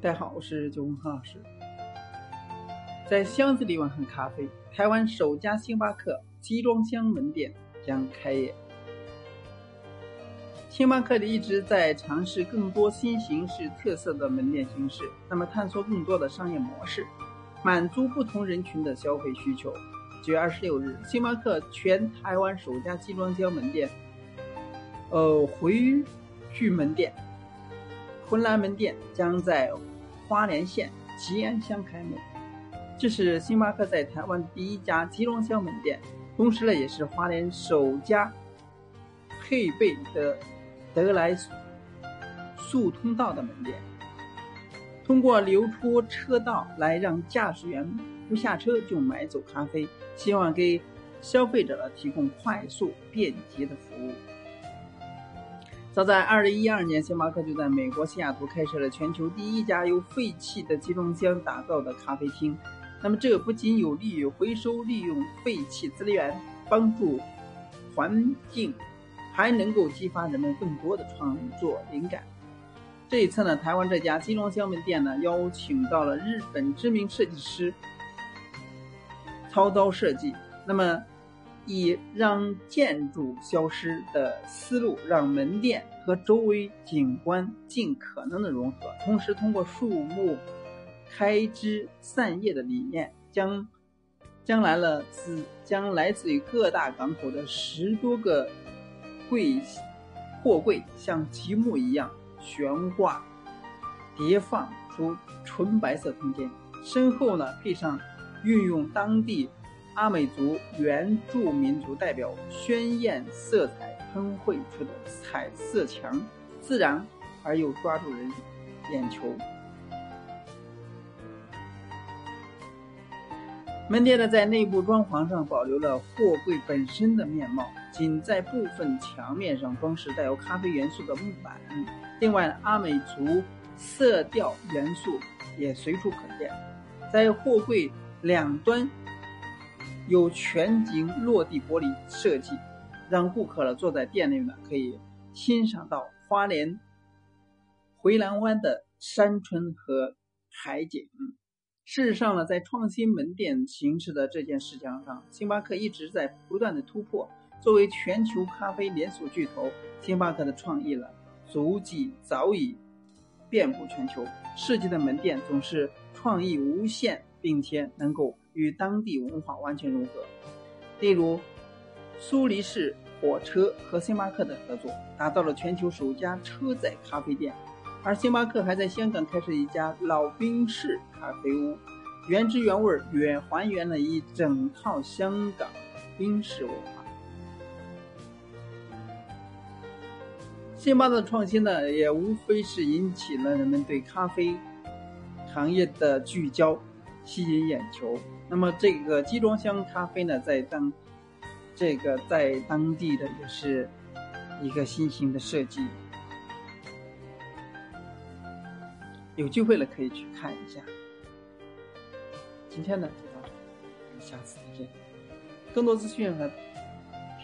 大家好，我是九红何老师。在箱子里晚喝咖啡，台湾首家星巴克集装箱门店将开业。星巴克一直在尝试更多新形式、特色的门店形式，那么探索更多的商业模式，满足不同人群的消费需求。九月二十六日，星巴克全台湾首家集装箱门店，呃，回聚门店。昆兰门店将在花莲县吉安乡开幕，这是星巴克在台湾第一家集装箱门店，同时呢，也是花莲首家配备的德莱速通道的门店。通过留出车道来让驾驶员不下车就买走咖啡，希望给消费者呢提供快速便捷的服务。早在2012年，星巴克就在美国西雅图开设了全球第一家由废弃的集装箱打造的咖啡厅。那么，这不仅有利于回收利用废弃资源，帮助环境，还能够激发人们更多的创作灵感。这一次呢，台湾这家集装箱门店呢，邀请到了日本知名设计师操刀设计。那么，以让建筑消失的思路，让门店和周围景观尽可能的融合，同时通过树木开枝散叶的理念，将将来了自将来自于各大港口的十多个柜货柜像积木一样悬挂叠放出纯白色空间，身后呢配上运用当地。阿美族原住民族代表鲜艳色彩喷绘出的彩色墙，自然而又抓住人眼球。门店呢，在内部装潢上保留了货柜本身的面貌，仅在部分墙面上装饰带有咖啡元素的木板。另外，阿美族色调元素也随处可见，在货柜两端。有全景落地玻璃设计，让顾客呢坐在店内呢可以欣赏到花莲回蓝湾的山村和海景。事实上呢，在创新门店形式的这件事情上，星巴克一直在不断的突破。作为全球咖啡连锁巨头，星巴克的创意呢足迹早已遍布全球，设计的门店总是创意无限，并且能够。与当地文化完全融合，例如苏黎世火车和星巴克的合作，打造了全球首家车载咖啡店。而星巴克还在香港开设一家老兵式咖啡屋，原汁原味原还原了一整套香港兵式文化。星巴克的创新呢，也无非是引起了人们对咖啡行业的聚焦，吸引眼球。那么这个集装箱咖啡呢，在当这个在当地的也是一个新型的设计，有机会了可以去看一下。今天呢就到这，下次再见。更多资讯和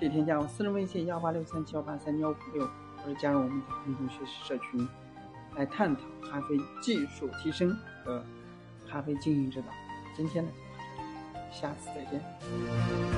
可以添加我私人微信幺八六三七幺八三幺五六，或者加入我们的共同学习社群，来探讨咖啡技术提升和咖啡经营之道。今天呢。下次再见。